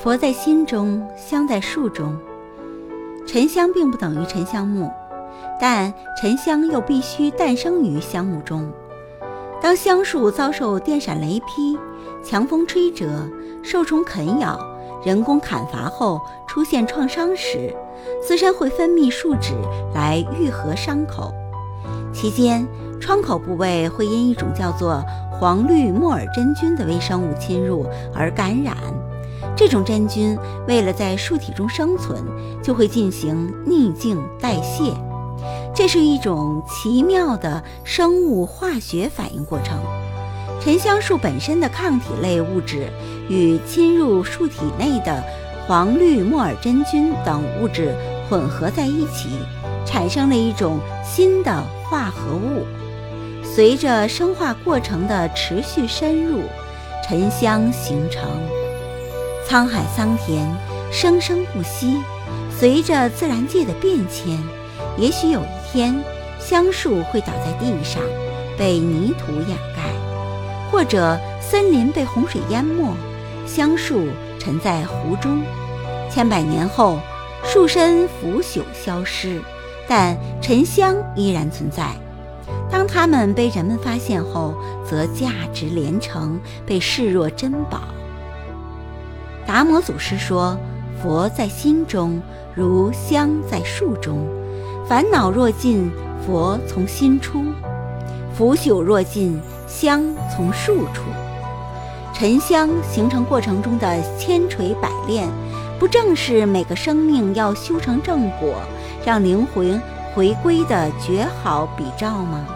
佛在心中，香在树中。沉香并不等于沉香木，但沉香又必须诞生于香木中。当香树遭受电闪雷劈、强风吹折、受虫啃咬、人工砍伐后出现创伤时，自身会分泌树脂来愈合伤口。期间，创口部位会因一种叫做黄绿莫尔真菌的微生物侵入而感染。这种真菌为了在树体中生存，就会进行逆境代谢。这是一种奇妙的生物化学反应过程。沉香树本身的抗体类物质与侵入树体内的黄绿莫尔真菌等物质混合在一起，产生了一种新的化合物。随着生化过程的持续深入，沉香形成。沧海桑田，生生不息。随着自然界的变迁，也许有一天，香树会倒在地上，被泥土掩盖；或者森林被洪水淹没，香树沉在湖中。千百年后，树身腐朽消失，但沉香依然存在。当它们被人们发现后，则价值连城，被视若珍宝。达摩祖师说：“佛在心中，如香在树中。烦恼若尽，佛从心出；腐朽若尽，香从树出。沉香形成过程中的千锤百炼，不正是每个生命要修成正果，让灵魂回归的绝好比照吗？”